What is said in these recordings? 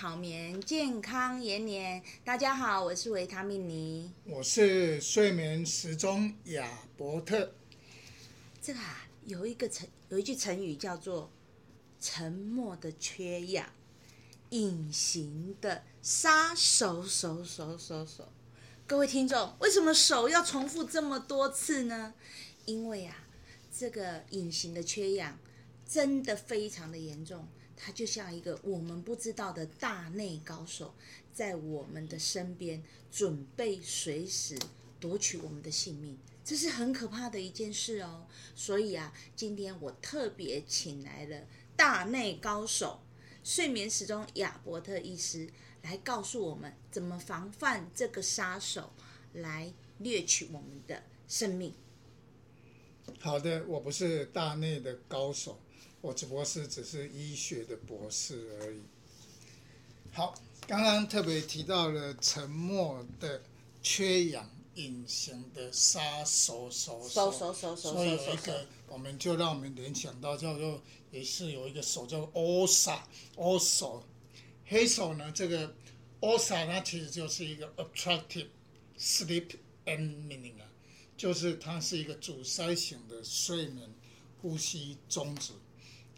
好眠，健康延年。大家好，我是维他命妮，我是睡眠时钟亚伯特。这个啊，有一个成有一句成语叫做“沉默的缺氧”，隐形的杀手，手手手手。各位听众，为什么手要重复这么多次呢？因为啊，这个隐形的缺氧真的非常的严重。他就像一个我们不知道的大内高手，在我们的身边，准备随时夺取我们的性命，这是很可怕的一件事哦。所以啊，今天我特别请来了大内高手——睡眠时钟亚伯特医师，来告诉我们怎么防范这个杀手来掠取我们的生命。好的，我不是大内的高手。我只不过是只是医学的博士而已。好，刚刚特别提到了沉默的缺氧，隐形的杀手手手手手手，所以有一个，我们就让我们联想到叫做，也是有一个手叫 OSA，O 手，黑手呢，这个 OSA 它其实就是一个 obstructive sleep apnea，就是它是一个阻塞型的睡眠呼吸中止。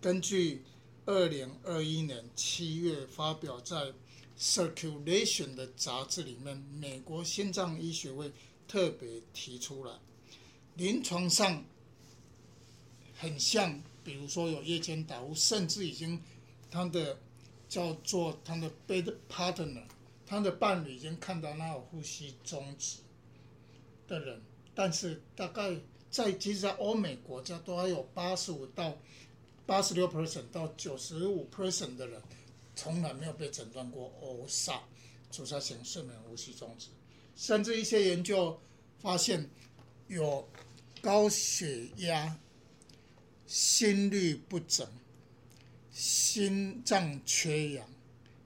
根据二零二一年七月发表在《Circulation》的杂志里面，美国心脏医学会特别提出来，临床上很像，比如说有夜间打呼，甚至已经他的叫做他的 bed partner，他的伴侣已经看到那有呼吸中止的人，但是大概在其实，在欧美国家都还有八十五到。八十六 percent 到九十五 percent 的人，从来没有被诊断过 OSA 阻塞型睡眠呼吸中止，甚至一些研究发现，有高血压、心律不整、心脏缺氧，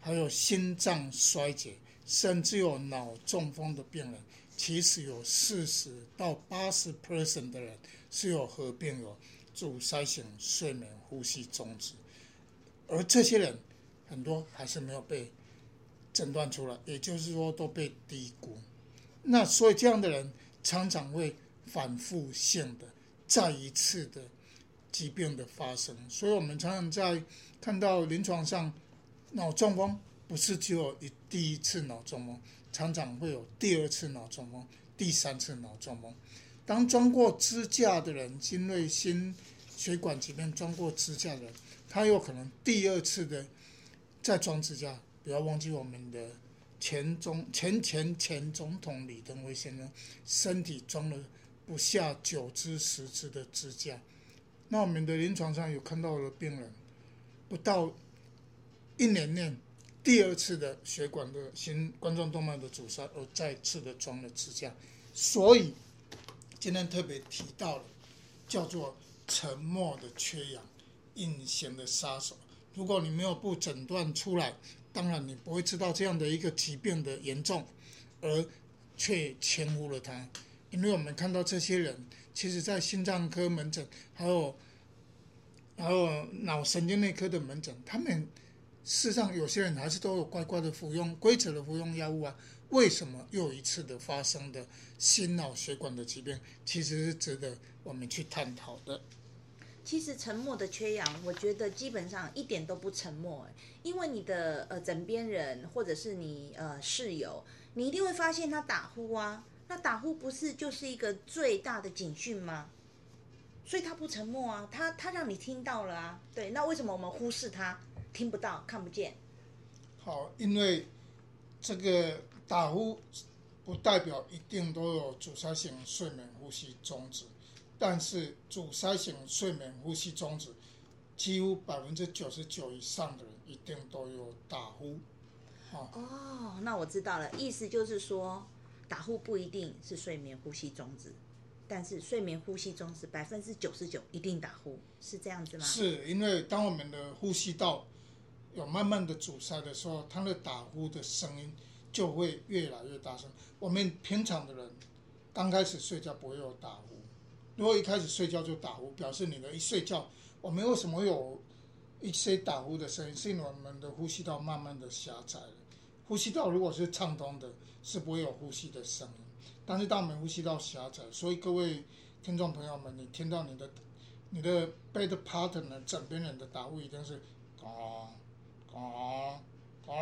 还有心脏衰竭，甚至有脑中风的病人，其实有四十到八十 percent 的人是有合并有。阻塞性睡眠呼吸中止，而这些人很多还是没有被诊断出来，也就是说都被低估。那所以这样的人常常会反复性的再一次的疾病的发生。所以我们常常在看到临床上脑中风不是只有一第一次脑中风，常常会有第二次脑中风、第三次脑中风。当装过支架的人，因为心血管疾病装过支架的人，他有可能第二次的再装支架。不要忘记我们的前总前前前总统李登辉先生，身体装了不下九支十支的支架。那我们的临床上有看到的病人，不到一年内，第二次的血管的心冠状动脉的阻塞，而再次的装了支架。所以。今天特别提到了，叫做沉默的缺氧，隐形的杀手。如果你没有不诊断出来，当然你不会知道这样的一个疾病的严重，而却轻忽了它。因为我们看到这些人，其实在心脏科门诊，还有还有脑神经内科的门诊，他们事实上有些人还是都有乖乖的服用规则的服用药物啊。为什么又一次的发生的心脑血管的疾病，其实是值得我们去探讨的。其实沉默的缺氧，我觉得基本上一点都不沉默，因为你的呃枕边人或者是你呃室友，你一定会发现他打呼啊，那打呼不是就是一个最大的警讯吗？所以他不沉默啊，他他让你听到了啊，对，那为什么我们忽视他，听不到，看不见？好，因为这个。打呼不代表一定都有阻塞性睡眠呼吸中止，但是阻塞性睡眠呼吸中止，几乎百分之九十九以上的人一定都有打呼。哦，哦，那我知道了，意思就是说，打呼不一定是睡眠呼吸中止，但是睡眠呼吸中止百分之九十九一定打呼，是这样子吗？是因为当我们的呼吸道有慢慢的阻塞的时候，它的打呼的声音。就会越来越大声。我们平常的人刚开始睡觉不会有打呼，如果一开始睡觉就打呼，表示你的一睡觉，我们为什么有一些打呼的声音，是因为我们的呼吸道慢慢的狭窄了。呼吸道如果是畅通的，是不会有呼吸的声音。但是当我们呼吸道狭窄，所以各位听众朋友们，你听到你的你的 bed partner 枕边人的打呼，一定是啊啊啊，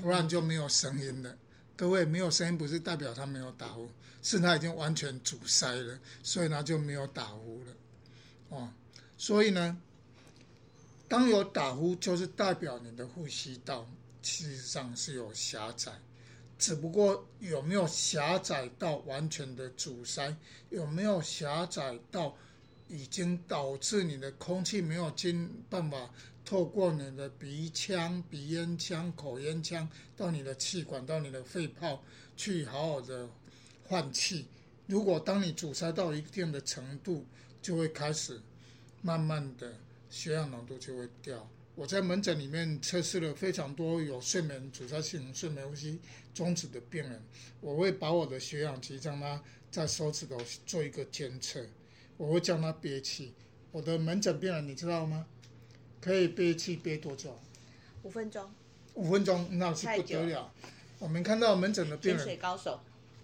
突然就没有声音了。各位没有声音，不是代表他没有打呼，是他已经完全阻塞了，所以他就没有打呼了。哦，所以呢，当有打呼，就是代表你的呼吸道其实上是有狭窄，只不过有没有狭窄到完全的阻塞，有没有狭窄到已经导致你的空气没有进办法。透过你的鼻腔、鼻咽腔、口咽腔到你的气管、到你的肺泡去好好的换气。如果当你阻塞到一定的程度，就会开始慢慢的血氧浓度就会掉。我在门诊里面测试了非常多有睡眠阻塞性睡眠呼吸中止的病人，我会把我的血氧计让他在手指头做一个监测，我会叫他憋气。我的门诊病人你知道吗？可以憋气憋多久？五分钟。五分钟那是不得了。我们看到门诊的病人，潜水高手。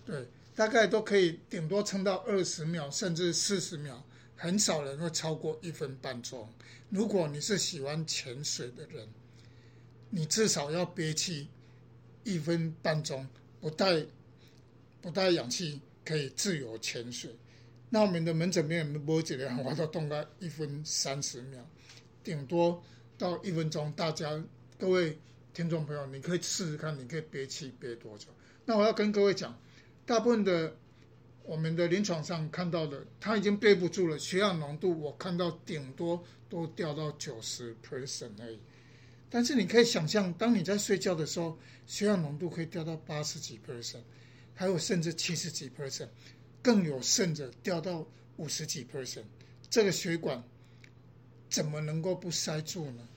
对，大概都可以顶多撑到二十秒，甚至四十秒，很少人会超过一分半钟。如果你是喜欢潜水的人，你至少要憋气一分半钟，不带不带氧气，可以自由潜水。那我们的门诊病人摸起来，我都动个一分三十秒。顶多到一分钟，大家各位听众朋友，你可以试试看，你可以憋气憋多久？那我要跟各位讲，大部分的我们的临床上看到的，他已经憋不住了，血氧浓度我看到顶多都掉到九十 percent 而已。但是你可以想象，当你在睡觉的时候，血氧浓度可以掉到八十几 percent，还有甚至七十几 percent，更有甚者掉到五十几 percent，这个血管。怎么能够不塞住呢？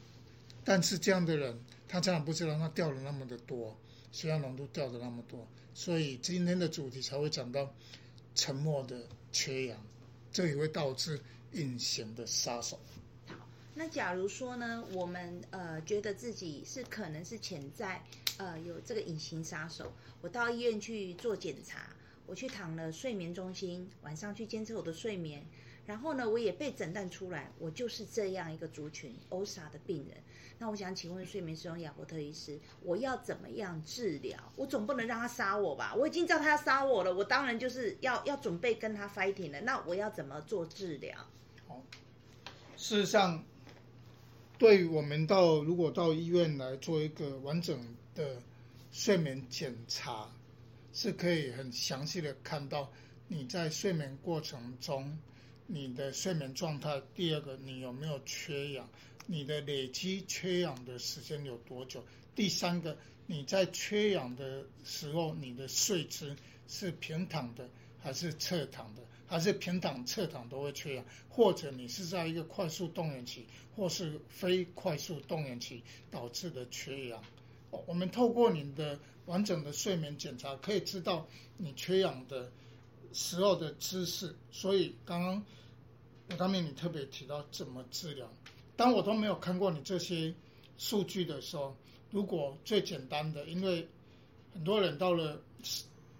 但是这样的人，他常常不知道他掉了那么的多，血氧浓度掉的那么多，所以今天的主题才会讲到沉默的缺氧，这也会导致隐形的杀手。好，那假如说呢，我们呃觉得自己是可能是潜在呃有这个隐形杀手，我到医院去做检查，我去躺了睡眠中心，晚上去监测我的睡眠。然后呢，我也被诊断出来，我就是这样一个族群 OSA 的病人。那我想请问睡眠师亚伯特医师，我要怎么样治疗？我总不能让他杀我吧？我已经知道他要杀我了，我当然就是要要准备跟他 fighting 了。那我要怎么做治疗？好，事实上，对于我们到如果到医院来做一个完整的睡眠检查，是可以很详细的看到你在睡眠过程中。你的睡眠状态，第二个，你有没有缺氧？你的累积缺氧的时间有多久？第三个，你在缺氧的时候，你的睡姿是平躺的还是侧躺的？还是平躺、侧躺都会缺氧？或者你是在一个快速动员期，或是非快速动员期导致的缺氧？我们透过你的完整的睡眠检查，可以知道你缺氧的时候的姿势。所以刚刚我。当面你特别提到怎么治疗，当我都没有看过你这些数据的时候，如果最简单的，因为很多人到了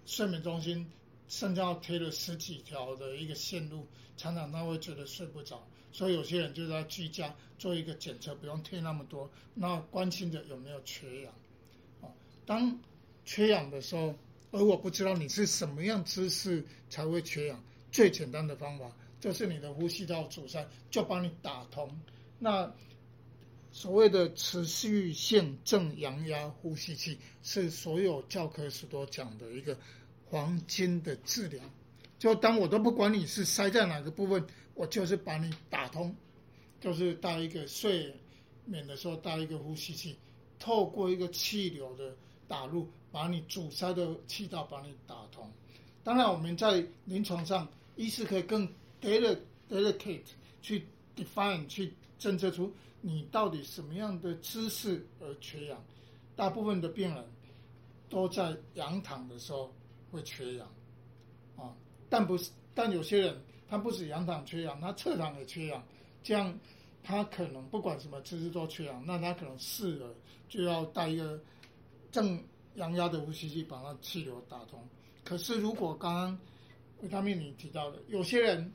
睡眠中心，甚至要推了十几条的一个线路，常常他会觉得睡不着，所以有些人就在居家做一个检测，不用推那么多，那关心的有没有缺氧？哦，当缺氧的时候，而我不知道你是什么样姿势才会缺氧，最简单的方法。就是你的呼吸道阻塞，就帮你打通。那所谓的持续性正阳压呼吸器，是所有教科书都讲的一个黄金的治疗。就当我都不管你是塞在哪个部分，我就是把你打通，就是带一个睡眠的时候带一个呼吸器，透过一个气流的打入，把你阻塞的气道把你打通。当然，我们在临床上，医师可以更。delicate 去 define 去侦测出你到底什么样的姿势而缺氧，大部分的病人都在仰躺的时候会缺氧，啊，但不是，但有些人他不止仰躺缺氧，他侧躺也缺氧，这样他可能不管什么姿势都缺氧，那他可能试了就要带一个正阳压的呼吸机把它气流打通。可是如果刚刚维他命你提到的，有些人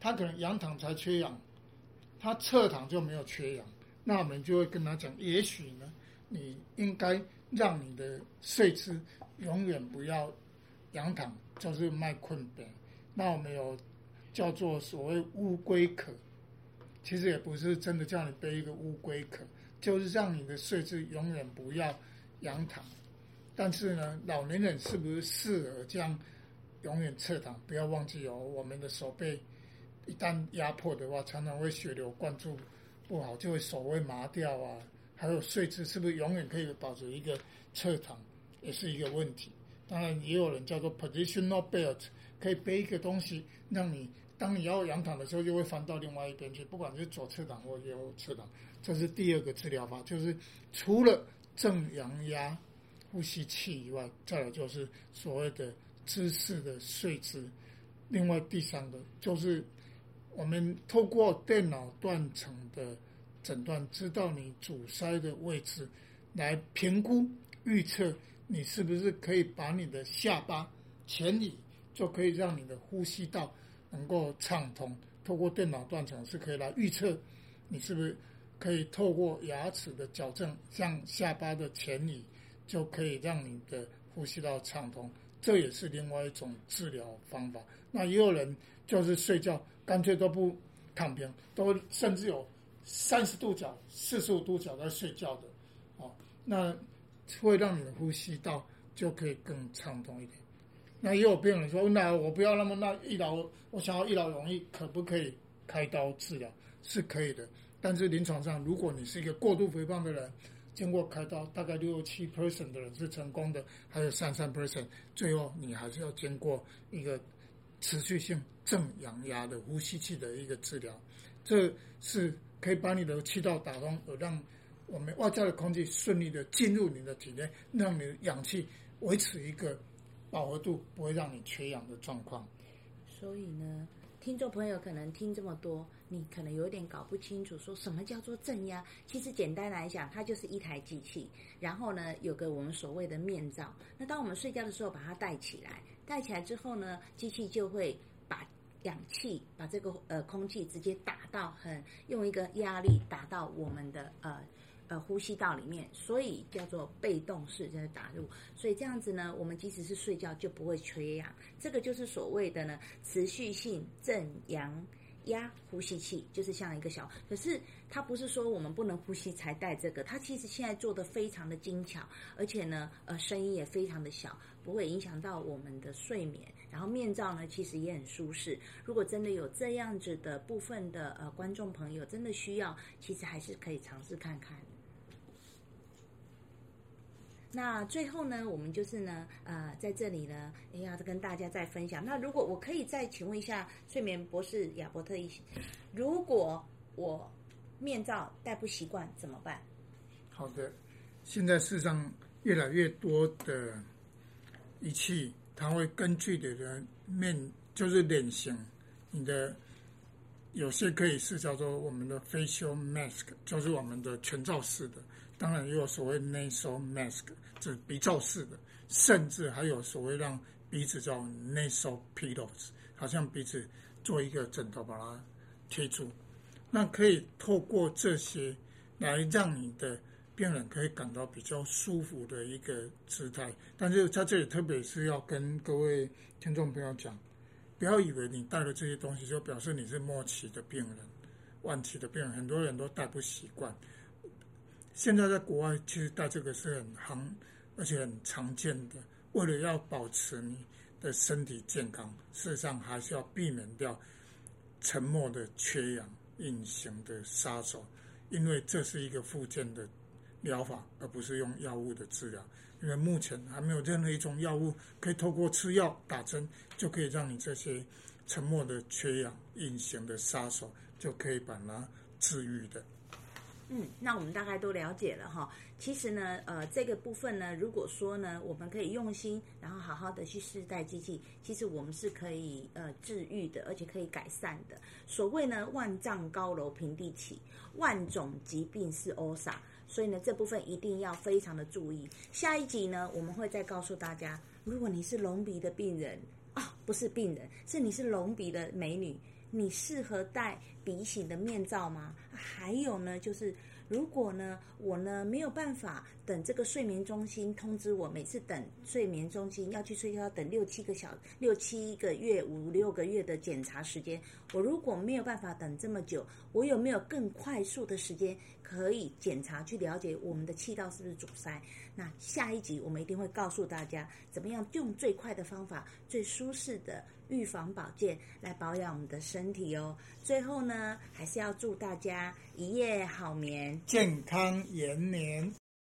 他可能仰躺才缺氧，他侧躺就没有缺氧，那我们就会跟他讲，也许呢，你应该让你的睡姿永远不要仰躺，就是卖困病。那我们有叫做所谓乌龟壳，其实也不是真的叫你背一个乌龟壳，就是让你的睡姿永远不要仰躺。但是呢，老年人是不是适合这样？永远侧躺，不要忘记哦。我们的手背一旦压迫的话，常常会血流灌注不好，就会手会麻掉啊。还有睡姿是不是永远可以保持一个侧躺，也是一个问题。当然，也有人叫做 positional belt，可以背一个东西，让你当你要仰躺的时候，就会翻到另外一边去，不管是左侧躺或右侧躺。这是第二个治疗法，就是除了正阳压呼吸器以外，再来就是所谓的。姿势的睡姿，另外第三个就是我们透过电脑断层的诊断，知道你阻塞的位置，来评估预测你是不是可以把你的下巴前移，就可以让你的呼吸道能够畅通。透过电脑断层是可以来预测你是不是可以透过牙齿的矫正，像下巴的前移，就可以让你的呼吸道畅通。这也是另外一种治疗方法。那也有人就是睡觉，干脆都不躺平，都甚至有三十度角、四十五度角在睡觉的，哦，那会让你的呼吸道就可以更畅通一点。那也有病人说，那我不要那么那一劳，我想要一劳永逸，可不可以开刀治疗？是可以的，但是临床上，如果你是一个过度肥胖的人，经过开刀，大概六七 percent 的人是成功的，还有三三 percent，最后你还是要经过一个持续性正阳压的呼吸器的一个治疗，这是可以把你的气道打通，而让我们外在的空气顺利的进入你的体内，让你的氧气维持一个饱和度，不会让你缺氧的状况。所以呢，听众朋友可能听这么多。你可能有点搞不清楚，说什么叫做正压？其实简单来讲，它就是一台机器，然后呢，有个我们所谓的面罩。那当我们睡觉的时候，把它戴起来，戴起来之后呢，机器就会把氧气，把这个呃空气直接打到很，用一个压力打到我们的呃。呃，呼吸道里面，所以叫做被动式在打入，所以这样子呢，我们即使是睡觉就不会缺氧。这个就是所谓的呢，持续性正阳压呼吸器，就是像一个小，可是它不是说我们不能呼吸才戴这个，它其实现在做的非常的精巧，而且呢，呃，声音也非常的小，不会影响到我们的睡眠。然后面罩呢，其实也很舒适。如果真的有这样子的部分的呃观众朋友真的需要，其实还是可以尝试看看。那最后呢，我们就是呢，呃，在这里呢，也要跟大家再分享。那如果我可以再请问一下睡眠博士亚伯特医师，如果我面罩戴不习惯怎么办？好的，现在世上越来越多的仪器，它会根据你的面，就是脸型，你的有些可以是叫做我们的 facial mask，就是我们的全罩式的。当然也有所谓 nasal mask，这是鼻罩式的，甚至还有所谓让鼻子叫 nasal pillows，好像鼻子做一个枕头把它贴住。那可以透过这些来让你的病人可以感到比较舒服的一个姿态。但是在这里特别是要跟各位听众朋友讲，不要以为你戴了这些东西就表示你是末期的病人、晚期的病人，很多人都戴不习惯。现在在国外，其实戴这个是很行，而且很常见的。为了要保持你的身体健康，事实上还是要避免掉沉默的缺氧、隐形的杀手，因为这是一个附件的疗法，而不是用药物的治疗。因为目前还没有任何一种药物可以透过吃药、打针就可以让你这些沉默的缺氧、隐形的杀手就可以把它治愈的。嗯，那我们大概都了解了哈。其实呢，呃，这个部分呢，如果说呢，我们可以用心，然后好好的去试戴机器，其实我们是可以呃治愈的，而且可以改善的。所谓呢，万丈高楼平地起，万种疾病是欧撒，所以呢，这部分一定要非常的注意。下一集呢，我们会再告诉大家，如果你是隆鼻的病人啊、不是病人，是你是隆鼻的美女，你适合戴鼻型的面罩吗？还有呢，就是。如果呢，我呢没有办法等这个睡眠中心通知我，每次等睡眠中心要去睡觉要等六七个小六七个月五六个月的检查时间，我如果没有办法等这么久，我有没有更快速的时间可以检查去了解我们的气道是不是阻塞？那下一集我们一定会告诉大家，怎么样用最快的方法、最舒适的预防保健来保养我们的身体哦。最后呢，还是要祝大家一夜好眠。健康延年。